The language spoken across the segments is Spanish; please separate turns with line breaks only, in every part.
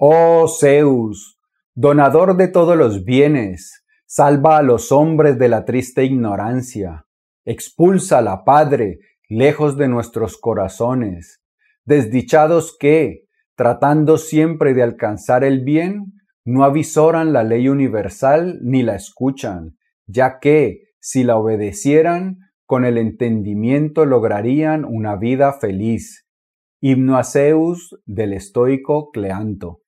Oh Zeus, donador de todos los bienes, salva a los hombres de la triste ignorancia, expulsa la Padre, lejos de nuestros corazones, desdichados que, tratando siempre de alcanzar el bien, no avisoran la ley universal ni la escuchan, ya que, si la obedecieran, con el entendimiento lograrían una vida feliz. Himno a Zeus del estoico Cleanto.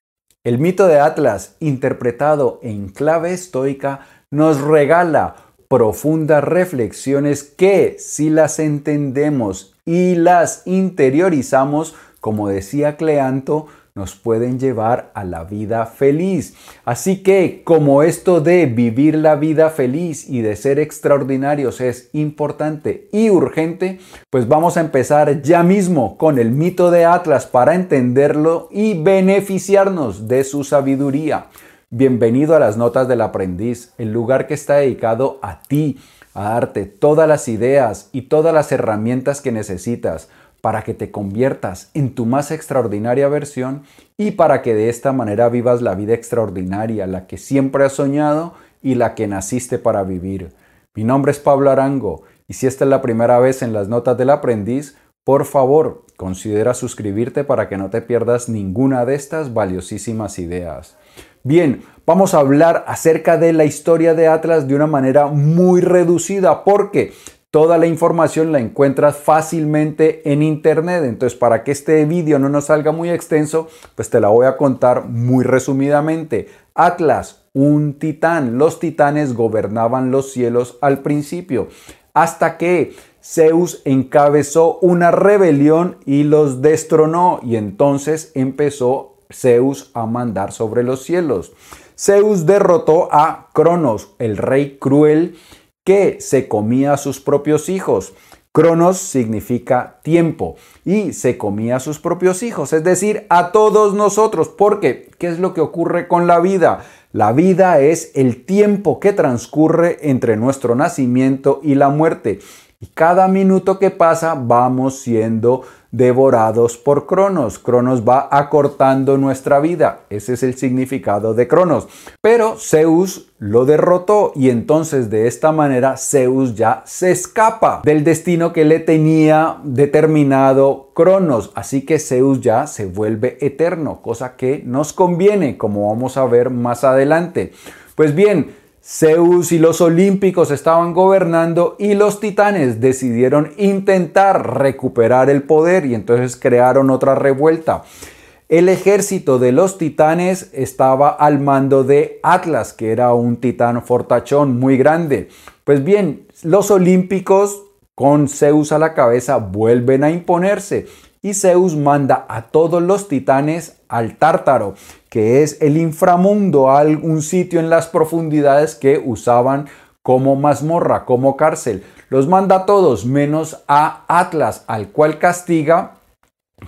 El mito de Atlas, interpretado en clave estoica, nos regala profundas reflexiones que, si las entendemos y las interiorizamos, como decía Cleanto, nos pueden llevar a la vida feliz. Así que como esto de vivir la vida feliz y de ser extraordinarios es importante y urgente, pues vamos a empezar ya mismo con el mito de Atlas para entenderlo y beneficiarnos de su sabiduría. Bienvenido a las Notas del Aprendiz, el lugar que está dedicado a ti, a darte todas las ideas y todas las herramientas que necesitas para que te conviertas en tu más extraordinaria versión y para que de esta manera vivas la vida extraordinaria, la que siempre has soñado y la que naciste para vivir. Mi nombre es Pablo Arango y si esta es la primera vez en las notas del aprendiz, por favor, considera suscribirte para que no te pierdas ninguna de estas valiosísimas ideas. Bien, vamos a hablar acerca de la historia de Atlas de una manera muy reducida porque Toda la información la encuentras fácilmente en internet. Entonces, para que este vídeo no nos salga muy extenso, pues te la voy a contar muy resumidamente. Atlas, un titán. Los titanes gobernaban los cielos al principio, hasta que Zeus encabezó una rebelión y los destronó. Y entonces empezó Zeus a mandar sobre los cielos. Zeus derrotó a Cronos, el rey cruel, que se comía a sus propios hijos. Cronos significa tiempo y se comía a sus propios hijos, es decir, a todos nosotros. Porque, ¿qué es lo que ocurre con la vida? La vida es el tiempo que transcurre entre nuestro nacimiento y la muerte. Y cada minuto que pasa vamos siendo devorados por Cronos. Cronos va acortando nuestra vida. Ese es el significado de Cronos. Pero Zeus lo derrotó y entonces de esta manera Zeus ya se escapa del destino que le tenía determinado Cronos. Así que Zeus ya se vuelve eterno, cosa que nos conviene, como vamos a ver más adelante. Pues bien, Zeus y los olímpicos estaban gobernando y los titanes decidieron intentar recuperar el poder y entonces crearon otra revuelta. El ejército de los titanes estaba al mando de Atlas, que era un titán fortachón muy grande. Pues bien, los olímpicos con Zeus a la cabeza vuelven a imponerse y Zeus manda a todos los titanes al Tártaro, que es el inframundo, un sitio en las profundidades que usaban como mazmorra, como cárcel. Los manda a todos menos a Atlas, al cual castiga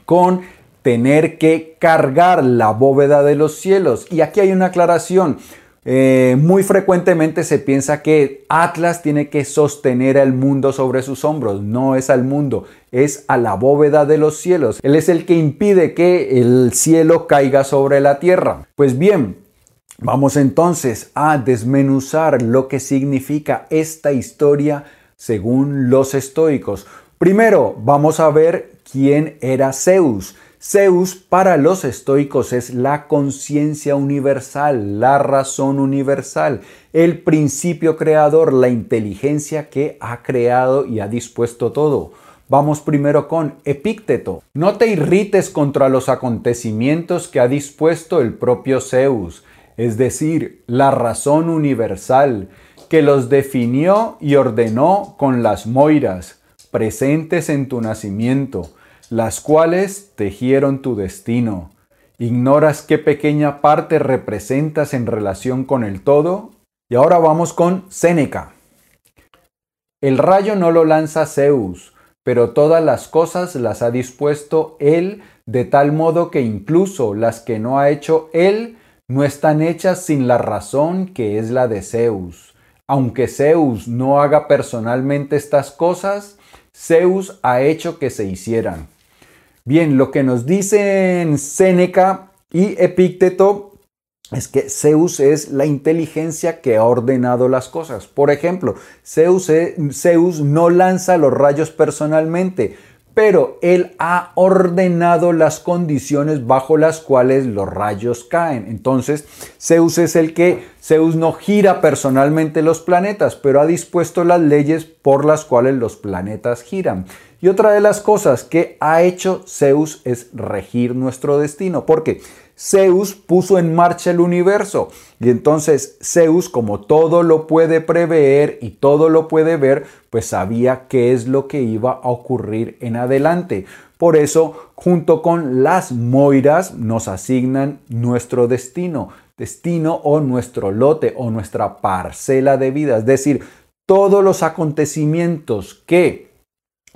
con tener que cargar la bóveda de los cielos. Y aquí hay una aclaración. Eh, muy frecuentemente se piensa que Atlas tiene que sostener al mundo sobre sus hombros. No es al mundo, es a la bóveda de los cielos. Él es el que impide que el cielo caiga sobre la tierra. Pues bien, vamos entonces a desmenuzar lo que significa esta historia según los estoicos. Primero, vamos a ver quién era Zeus. Zeus para los estoicos es la conciencia universal, la razón universal, el principio creador, la inteligencia que ha creado y ha dispuesto todo. Vamos primero con Epícteto. No te irrites contra los acontecimientos que ha dispuesto el propio Zeus, es decir, la razón universal, que los definió y ordenó con las moiras, presentes en tu nacimiento las cuales tejieron tu destino. ¿Ignoras qué pequeña parte representas en relación con el todo? Y ahora vamos con Séneca. El rayo no lo lanza Zeus, pero todas las cosas las ha dispuesto él de tal modo que incluso las que no ha hecho él no están hechas sin la razón que es la de Zeus. Aunque Zeus no haga personalmente estas cosas, Zeus ha hecho que se hicieran. Bien, lo que nos dice en Séneca Y Epícteto es que Zeus es la inteligencia que ha ordenado las cosas. Por ejemplo, Zeus, Zeus no lanza los rayos personalmente, pero él ha ordenado las condiciones bajo las cuales los rayos caen. Entonces, Zeus es el que, Zeus no gira personalmente los planetas, pero ha dispuesto las leyes por las cuales los planetas giran. Y otra de las cosas que ha hecho Zeus es regir nuestro destino, porque Zeus puso en marcha el universo. Y entonces Zeus, como todo lo puede prever y todo lo puede ver, pues sabía qué es lo que iba a ocurrir en adelante. Por eso, junto con las Moiras, nos asignan nuestro destino, destino o nuestro lote o nuestra parcela de vida. Es decir, todos los acontecimientos que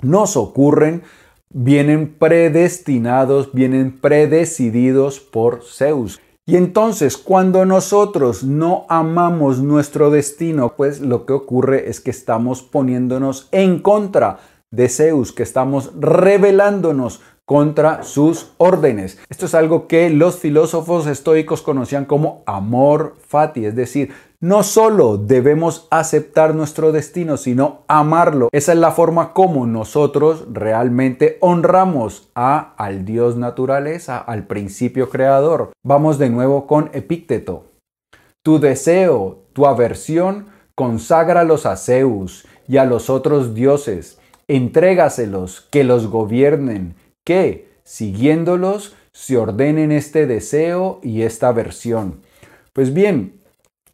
nos ocurren vienen predestinados, vienen predecididos por Zeus. Y entonces cuando nosotros no amamos nuestro destino, pues lo que ocurre es que estamos poniéndonos en contra de Zeus, que estamos rebelándonos contra sus órdenes. Esto es algo que los filósofos estoicos conocían como amor fati, es decir, no solo debemos aceptar nuestro destino, sino amarlo. Esa es la forma como nosotros realmente honramos a, al Dios naturaleza, al principio creador. Vamos de nuevo con Epícteto. Tu deseo, tu aversión, conságralos a Zeus y a los otros dioses. Entrégaselos, que los gobiernen, que, siguiéndolos, se ordenen este deseo y esta aversión. Pues bien,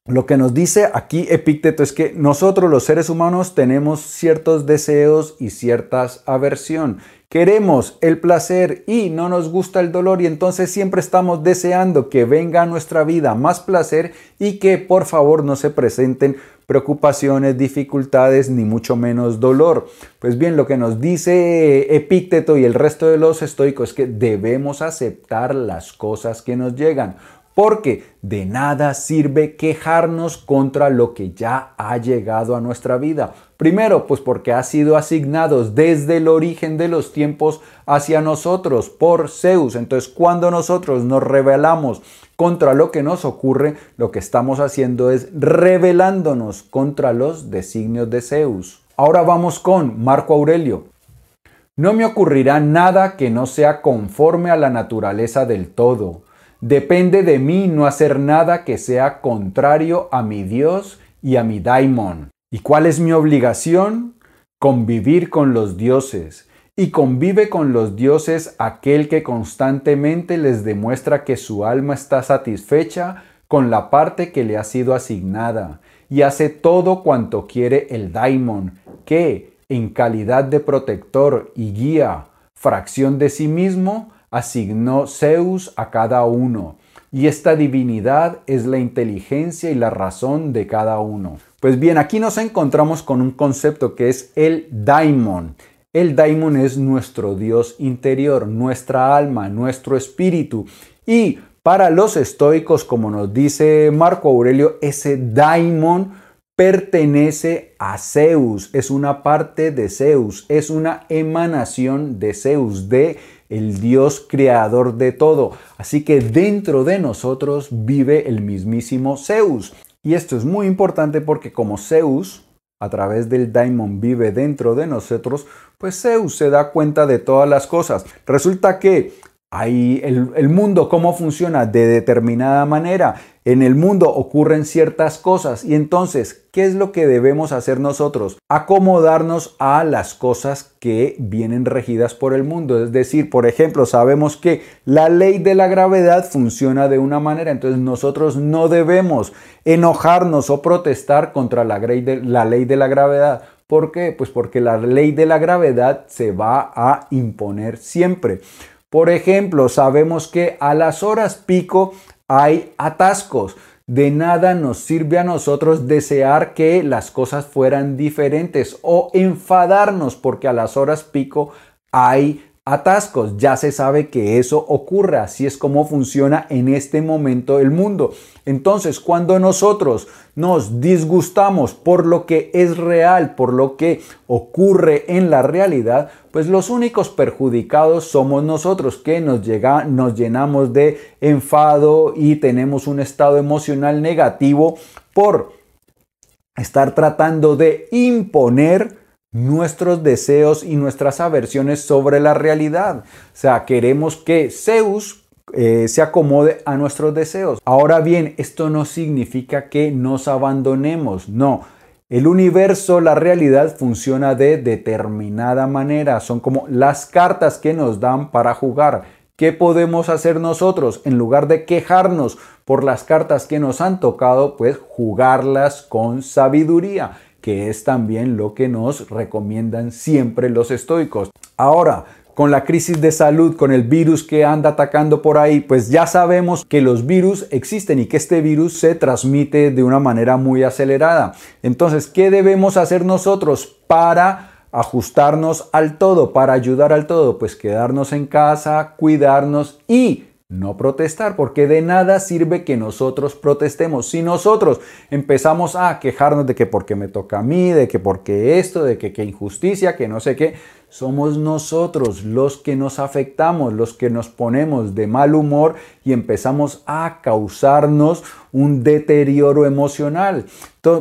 lo que nos dice aquí Epícteto es que nosotros los seres humanos tenemos ciertos deseos y ciertas aversión. Queremos el placer y no nos gusta el dolor y entonces siempre estamos deseando que venga a nuestra vida más placer y que por favor no se presenten preocupaciones, dificultades ni mucho menos dolor. Pues bien, lo que nos dice Epícteto y el resto de los estoicos es que debemos aceptar las cosas que nos llegan porque de nada sirve quejarnos contra lo que ya ha llegado a nuestra vida. Primero, pues porque ha sido asignados desde el origen de los tiempos hacia nosotros por Zeus. Entonces, cuando nosotros nos rebelamos contra lo que nos ocurre, lo que estamos haciendo es rebelándonos contra los designios de Zeus. Ahora vamos con Marco Aurelio. No me ocurrirá nada que no sea conforme a la naturaleza del todo Depende de mí no hacer nada que sea contrario a mi Dios y a mi daimon. ¿Y cuál es mi obligación? Convivir con los dioses. Y convive con los dioses aquel que constantemente les demuestra que su alma está satisfecha con la parte que le ha sido asignada y hace todo cuanto quiere el daimon, que, en calidad de protector y guía, fracción de sí mismo, asignó Zeus a cada uno, y esta divinidad es la inteligencia y la razón de cada uno. Pues bien, aquí nos encontramos con un concepto que es el daimon. El daimon es nuestro Dios interior, nuestra alma, nuestro espíritu. Y para los estoicos, como nos dice Marco Aurelio, ese daimon pertenece a Zeus, es una parte de Zeus, es una emanación de Zeus, de el Dios creador de todo. Así que dentro de nosotros vive el mismísimo Zeus. Y esto es muy importante porque como Zeus, a través del Daimon, vive dentro de nosotros, pues Zeus se da cuenta de todas las cosas. Resulta que hay el, el mundo, cómo funciona de determinada manera en el mundo ocurren ciertas cosas y entonces, ¿qué es lo que debemos hacer nosotros? Acomodarnos a las cosas que vienen regidas por el mundo. Es decir, por ejemplo, sabemos que la ley de la gravedad funciona de una manera, entonces nosotros no debemos enojarnos o protestar contra la de la, ley de la gravedad. ¿Por qué? Pues porque la ley de la gravedad se va a imponer siempre. Por ejemplo, sabemos que a las horas pico hay atascos. De nada nos sirve a nosotros desear que las cosas fueran diferentes o enfadarnos porque a las horas pico hay atascos. Ya se sabe que eso ocurre, así es como funciona en este momento el mundo. Entonces, cuando nosotros nos disgustamos por lo que es real, por lo que ocurre en la realidad, pues los únicos perjudicados somos nosotros que nos, llega, nos llenamos de enfado y tenemos un estado emocional negativo por estar tratando de imponer nuestros deseos y nuestras aversiones sobre la realidad. O sea, queremos que Zeus eh, se acomode a nuestros deseos. Ahora bien, esto no significa que nos abandonemos, no. El universo, la realidad funciona de determinada manera. Son como las cartas que nos dan para jugar. ¿Qué podemos hacer nosotros? En lugar de quejarnos por las cartas que nos han tocado, pues jugarlas con sabiduría que es también lo que nos recomiendan siempre los estoicos. Ahora, con la crisis de salud, con el virus que anda atacando por ahí, pues ya sabemos que los virus existen y que este virus se transmite de una manera muy acelerada. Entonces, ¿qué debemos hacer nosotros para ajustarnos al todo, para ayudar al todo? Pues quedarnos en casa, cuidarnos y no protestar, porque de nada sirve que nosotros protestemos. Si nosotros empezamos a quejarnos de que porque me toca a mí, de que porque esto, de que qué injusticia, que no sé qué, somos nosotros los que nos afectamos, los que nos ponemos de mal humor y empezamos a causarnos un deterioro emocional.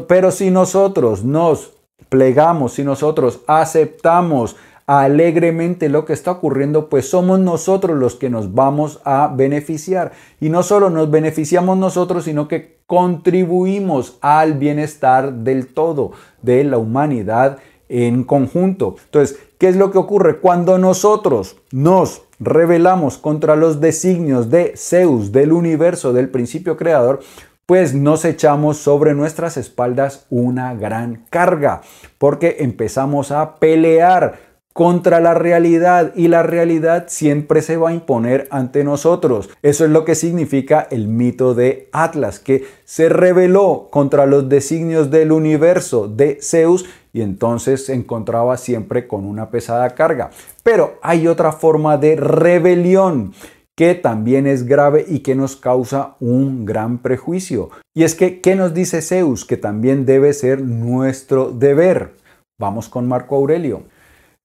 Pero si nosotros nos plegamos, si nosotros aceptamos, alegremente lo que está ocurriendo, pues somos nosotros los que nos vamos a beneficiar. Y no solo nos beneficiamos nosotros, sino que contribuimos al bienestar del todo, de la humanidad en conjunto. Entonces, ¿qué es lo que ocurre? Cuando nosotros nos rebelamos contra los designios de Zeus, del universo, del principio creador, pues nos echamos sobre nuestras espaldas una gran carga, porque empezamos a pelear contra la realidad y la realidad siempre se va a imponer ante nosotros. Eso es lo que significa el mito de Atlas, que se rebeló contra los designios del universo de Zeus y entonces se encontraba siempre con una pesada carga. Pero hay otra forma de rebelión que también es grave y que nos causa un gran prejuicio. Y es que, ¿qué nos dice Zeus? Que también debe ser nuestro deber. Vamos con Marco Aurelio.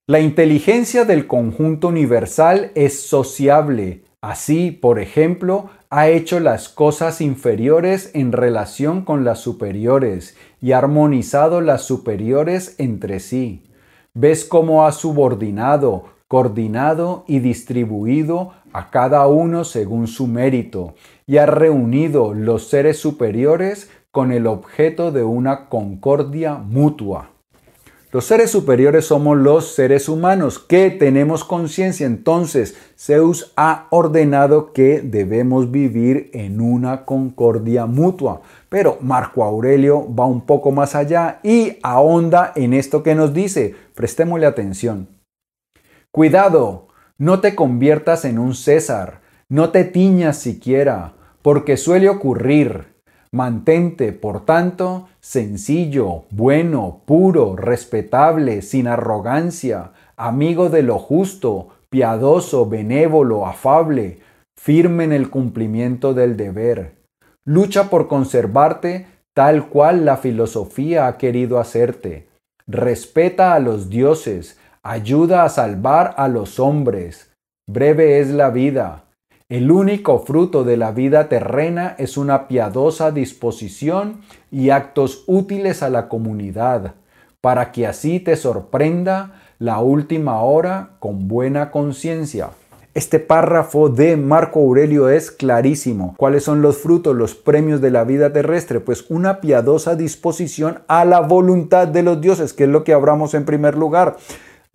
La inteligencia del conjunto universal es sociable. Así, por ejemplo, ha hecho las cosas inferiores en relación con las superiores y ha armonizado las superiores entre sí. ¿Ves cómo ha subordinado, coordinado y distribuido a cada uno según su mérito y ha reunido los seres superiores con el objeto de una concordia mutua? Los seres superiores somos los seres humanos que tenemos conciencia. Entonces, Zeus ha ordenado que debemos vivir en una concordia mutua. Pero Marco Aurelio va un poco más allá y ahonda en esto que nos dice. Prestémosle atención. Cuidado, no te conviertas en un César, no te tiñas siquiera, porque suele ocurrir Mantente, por tanto, sencillo, bueno, puro, respetable, sin arrogancia, amigo de lo justo, piadoso, benévolo, afable, firme en el cumplimiento del deber. Lucha por conservarte tal cual la filosofía ha querido hacerte. Respeta a los dioses, ayuda a salvar a los hombres. Breve es la vida, el único fruto de la vida terrena es una piadosa disposición y actos útiles a la comunidad, para que así te sorprenda la última hora con buena conciencia. Este párrafo de Marco Aurelio es clarísimo. ¿Cuáles son los frutos, los premios de la vida terrestre? Pues una piadosa disposición a la voluntad de los dioses, que es lo que hablamos en primer lugar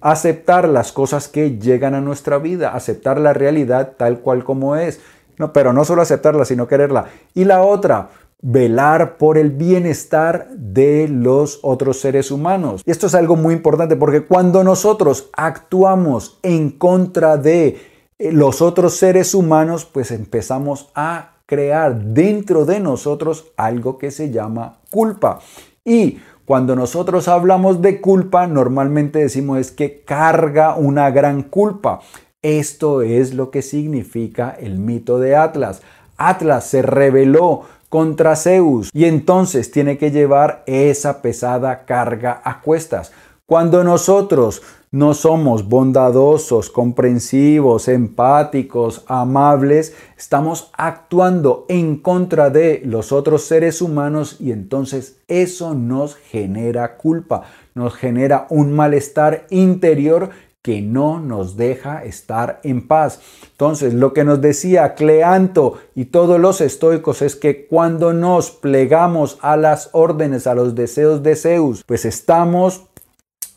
aceptar las cosas que llegan a nuestra vida, aceptar la realidad tal cual como es. No, pero no solo aceptarla, sino quererla. Y la otra, velar por el bienestar de los otros seres humanos. Y esto es algo muy importante porque cuando nosotros actuamos en contra de eh, los otros seres humanos, pues empezamos a crear dentro de nosotros algo que se llama culpa. Y cuando nosotros hablamos de culpa, normalmente decimos es que carga una gran culpa. Esto es lo que significa el mito de Atlas. Atlas se rebeló contra Zeus y entonces tiene que llevar esa pesada carga a cuestas. Cuando nosotros no somos bondadosos, comprensivos, empáticos, amables, estamos actuando en contra de los otros seres humanos y entonces eso nos genera culpa, nos genera un malestar interior que no nos deja estar en paz. Entonces, lo que nos decía Cleanto y todos los estoicos es que cuando nos plegamos a las órdenes, a los deseos de Zeus, pues estamos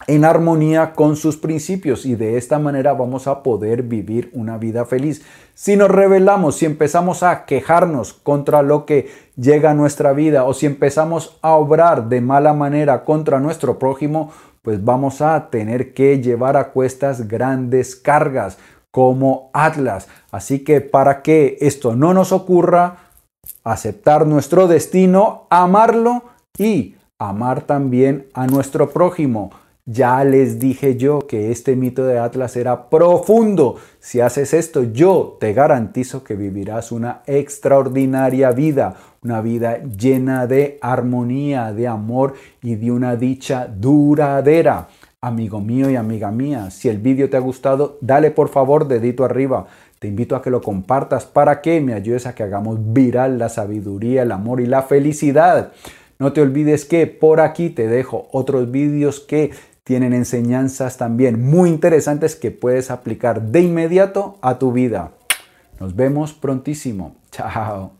en armonía con sus principios y de esta manera vamos a poder vivir una vida feliz. Si nos rebelamos, si empezamos a quejarnos contra lo que llega a nuestra vida o si empezamos a obrar de mala manera contra nuestro prójimo, pues vamos a tener que llevar a cuestas grandes cargas como Atlas. Así que para que esto no nos ocurra, aceptar nuestro destino, amarlo y amar también a nuestro prójimo. Ya les dije yo que este mito de Atlas era profundo. Si haces esto, yo te garantizo que vivirás una extraordinaria vida, una vida llena de armonía, de amor y de una dicha duradera. Amigo mío y amiga mía, si el vídeo te ha gustado, dale por favor dedito arriba. Te invito a que lo compartas para que me ayudes a que hagamos viral la sabiduría, el amor y la felicidad. No te olvides que por aquí te dejo otros vídeos que tienen enseñanzas también muy interesantes que puedes aplicar de inmediato a tu vida. Nos vemos prontísimo. Chao.